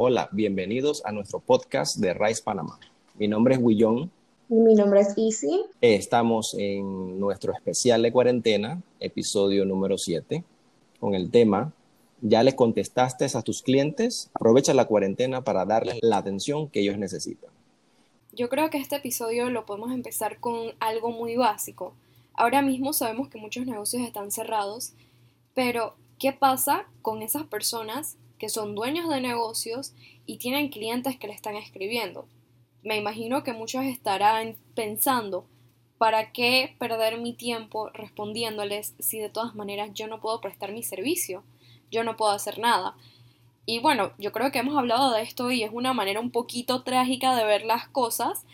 Hola, bienvenidos a nuestro podcast de Rice Panamá. Mi nombre es Guillón. Y mi nombre es Easy. Estamos en nuestro especial de cuarentena, episodio número 7, con el tema ¿Ya le contestaste a tus clientes? Aprovecha la cuarentena para darles la atención que ellos necesitan. Yo creo que este episodio lo podemos empezar con algo muy básico. Ahora mismo sabemos que muchos negocios están cerrados, pero ¿qué pasa con esas personas que son dueños de negocios y tienen clientes que le están escribiendo. Me imagino que muchos estarán pensando, ¿para qué perder mi tiempo respondiéndoles si de todas maneras yo no puedo prestar mi servicio? Yo no puedo hacer nada. Y bueno, yo creo que hemos hablado de esto y es una manera un poquito trágica de ver las cosas,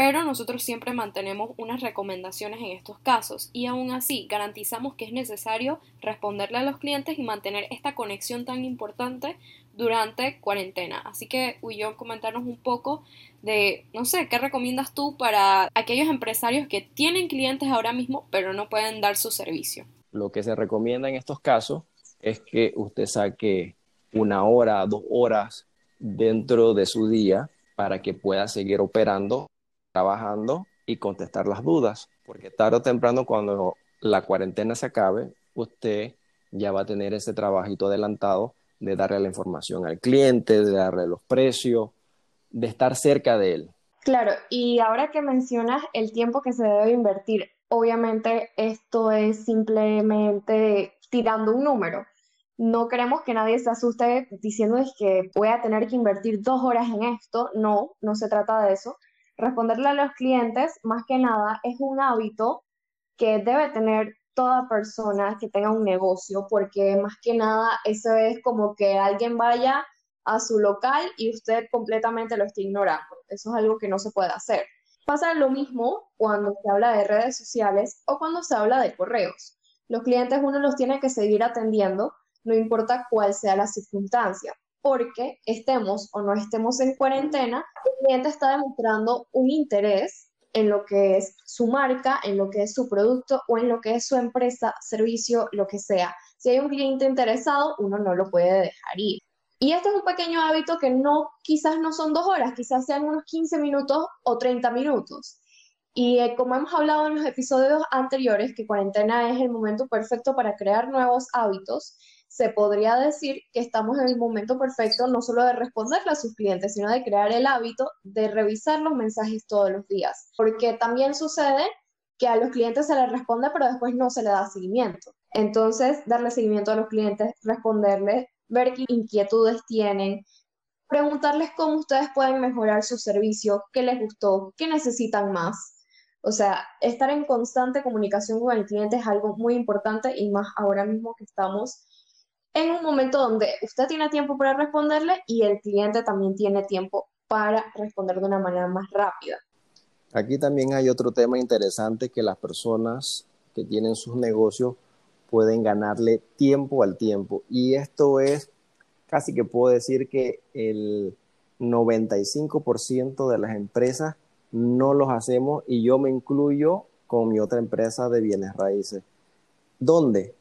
pero nosotros siempre mantenemos unas recomendaciones en estos casos y aún así garantizamos que es necesario responderle a los clientes y mantener esta conexión tan importante durante cuarentena. Así que, Uyón, comentarnos un poco de, no sé, ¿qué recomiendas tú para aquellos empresarios que tienen clientes ahora mismo pero no pueden dar su servicio? Lo que se recomienda en estos casos es que usted saque una hora, dos horas dentro de su día para que pueda seguir operando trabajando y contestar las dudas, porque tarde o temprano cuando la cuarentena se acabe, usted ya va a tener ese trabajito adelantado de darle la información al cliente, de darle los precios, de estar cerca de él. Claro, y ahora que mencionas el tiempo que se debe invertir, obviamente esto es simplemente tirando un número. No queremos que nadie se asuste diciendo que voy a tener que invertir dos horas en esto. No, no se trata de eso responderle a los clientes, más que nada, es un hábito que debe tener toda persona que tenga un negocio, porque más que nada eso es como que alguien vaya a su local y usted completamente lo esté ignorando. Eso es algo que no se puede hacer. Pasa lo mismo cuando se habla de redes sociales o cuando se habla de correos. Los clientes uno los tiene que seguir atendiendo, no importa cuál sea la circunstancia porque estemos o no estemos en cuarentena, el cliente está demostrando un interés en lo que es su marca, en lo que es su producto o en lo que es su empresa, servicio, lo que sea. Si hay un cliente interesado, uno no lo puede dejar ir. Y este es un pequeño hábito que no, quizás no son dos horas, quizás sean unos 15 minutos o 30 minutos. Y eh, como hemos hablado en los episodios anteriores, que cuarentena es el momento perfecto para crear nuevos hábitos, se podría decir que estamos en el momento perfecto no solo de responderle a sus clientes, sino de crear el hábito de revisar los mensajes todos los días. Porque también sucede que a los clientes se les responde, pero después no se le da seguimiento. Entonces, darle seguimiento a los clientes, responderles, ver qué inquietudes tienen, preguntarles cómo ustedes pueden mejorar su servicio, qué les gustó, qué necesitan más. O sea, estar en constante comunicación con el cliente es algo muy importante y más ahora mismo que estamos en un momento donde usted tiene tiempo para responderle y el cliente también tiene tiempo para responder de una manera más rápida. Aquí también hay otro tema interesante que las personas que tienen sus negocios pueden ganarle tiempo al tiempo. Y esto es casi que puedo decir que el 95% de las empresas no los hacemos y yo me incluyo con mi otra empresa de bienes raíces. ¿Dónde?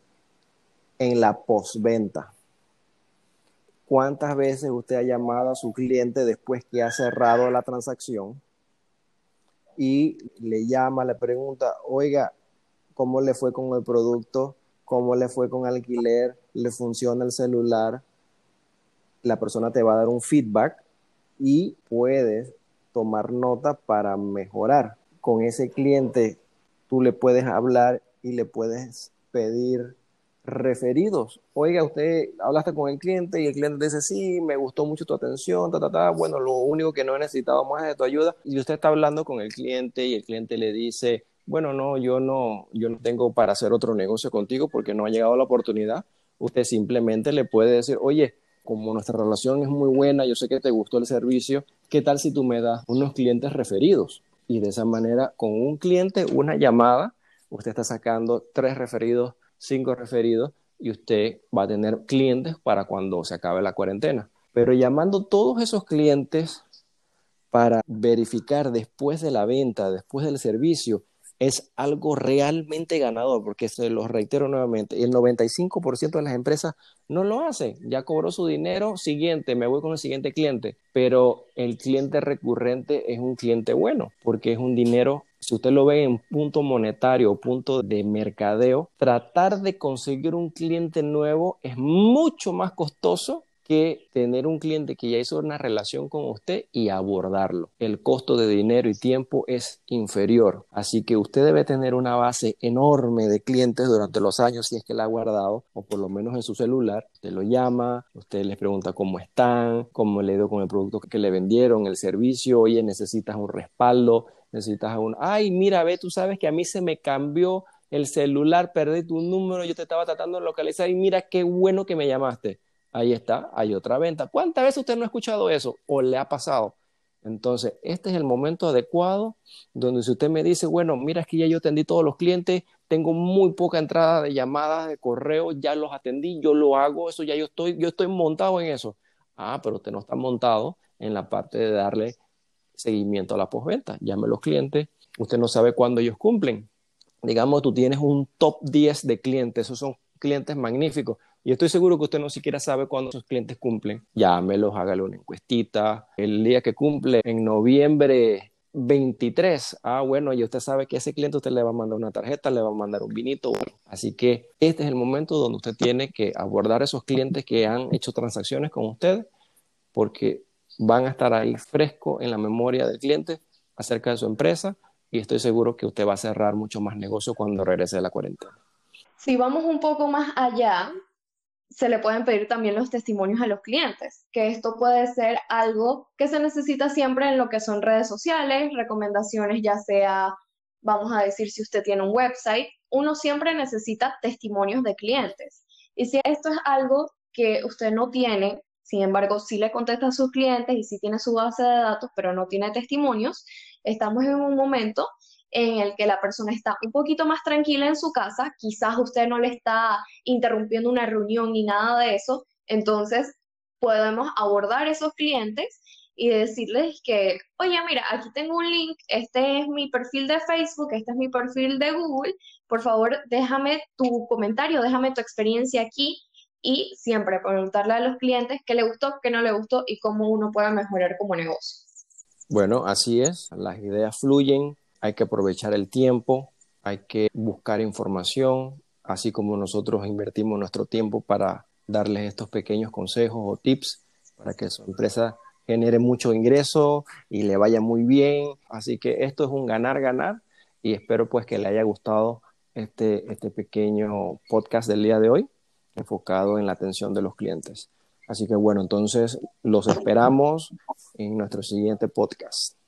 En la postventa. ¿Cuántas veces usted ha llamado a su cliente después que ha cerrado la transacción y le llama, le pregunta, oiga, ¿cómo le fue con el producto? ¿Cómo le fue con alquiler? ¿Le funciona el celular? La persona te va a dar un feedback y puedes tomar nota para mejorar. Con ese cliente tú le puedes hablar y le puedes pedir referidos. Oiga, usted hablaste con el cliente y el cliente dice, sí, me gustó mucho tu atención, ta, ta, ta. Bueno, lo único que no he necesitado más es de tu ayuda. Y usted está hablando con el cliente y el cliente le dice, bueno, no, yo no, yo no tengo para hacer otro negocio contigo porque no ha llegado la oportunidad. Usted simplemente le puede decir, oye, como nuestra relación es muy buena, yo sé que te gustó el servicio, ¿qué tal si tú me das unos clientes referidos? Y de esa manera, con un cliente, una llamada, usted está sacando tres referidos cinco referidos y usted va a tener clientes para cuando se acabe la cuarentena. Pero llamando todos esos clientes para verificar después de la venta, después del servicio, es algo realmente ganador, porque se los reitero nuevamente, el 95% de las empresas no lo hace, ya cobró su dinero, siguiente, me voy con el siguiente cliente, pero el cliente recurrente es un cliente bueno, porque es un dinero si usted lo ve en punto monetario o punto de mercadeo, tratar de conseguir un cliente nuevo es mucho más costoso que tener un cliente que ya hizo una relación con usted y abordarlo. El costo de dinero y tiempo es inferior, así que usted debe tener una base enorme de clientes durante los años si es que la ha guardado o por lo menos en su celular. Usted lo llama, usted les pregunta cómo están, cómo le dio con el producto que le vendieron, el servicio, oye, necesitas un respaldo, necesitas un, ay, mira, ve, tú sabes que a mí se me cambió el celular, perdí tu número, yo te estaba tratando de localizar y mira qué bueno que me llamaste ahí está, hay otra venta. ¿Cuántas veces usted no ha escuchado eso o le ha pasado? Entonces, este es el momento adecuado donde si usted me dice, bueno, mira, es que ya yo atendí todos los clientes, tengo muy poca entrada de llamadas, de correo, ya los atendí, yo lo hago, eso ya yo estoy, yo estoy montado en eso. Ah, pero usted no está montado en la parte de darle seguimiento a la postventa. Llame a los clientes, usted no sabe cuándo ellos cumplen. Digamos, tú tienes un top 10 de clientes, esos son clientes magníficos y estoy seguro que usted no siquiera sabe cuándo sus clientes cumplen. Llámelos, hágale una encuestita. El día que cumple, en noviembre 23, ah, bueno, y usted sabe que ese cliente usted le va a mandar una tarjeta, le va a mandar un vinito. Así que este es el momento donde usted tiene que abordar a esos clientes que han hecho transacciones con usted, porque van a estar ahí fresco en la memoria del cliente acerca de su empresa y estoy seguro que usted va a cerrar mucho más negocio cuando regrese de la cuarentena. Si vamos un poco más allá, se le pueden pedir también los testimonios a los clientes, que esto puede ser algo que se necesita siempre en lo que son redes sociales, recomendaciones, ya sea, vamos a decir, si usted tiene un website, uno siempre necesita testimonios de clientes. Y si esto es algo que usted no tiene, sin embargo, sí le contesta a sus clientes y sí tiene su base de datos, pero no tiene testimonios, estamos en un momento en el que la persona está un poquito más tranquila en su casa, quizás usted no le está interrumpiendo una reunión ni nada de eso, entonces podemos abordar esos clientes y decirles que, oye, mira, aquí tengo un link, este es mi perfil de Facebook, este es mi perfil de Google, por favor, déjame tu comentario, déjame tu experiencia aquí y siempre preguntarle a los clientes qué le gustó, qué no le gustó y cómo uno puede mejorar como negocio. Bueno, así es, las ideas fluyen, hay que aprovechar el tiempo, hay que buscar información, así como nosotros invertimos nuestro tiempo para darles estos pequeños consejos o tips para que su empresa genere mucho ingreso y le vaya muy bien. Así que esto es un ganar-ganar y espero pues que le haya gustado este, este pequeño podcast del día de hoy enfocado en la atención de los clientes. Así que bueno, entonces los esperamos en nuestro siguiente podcast.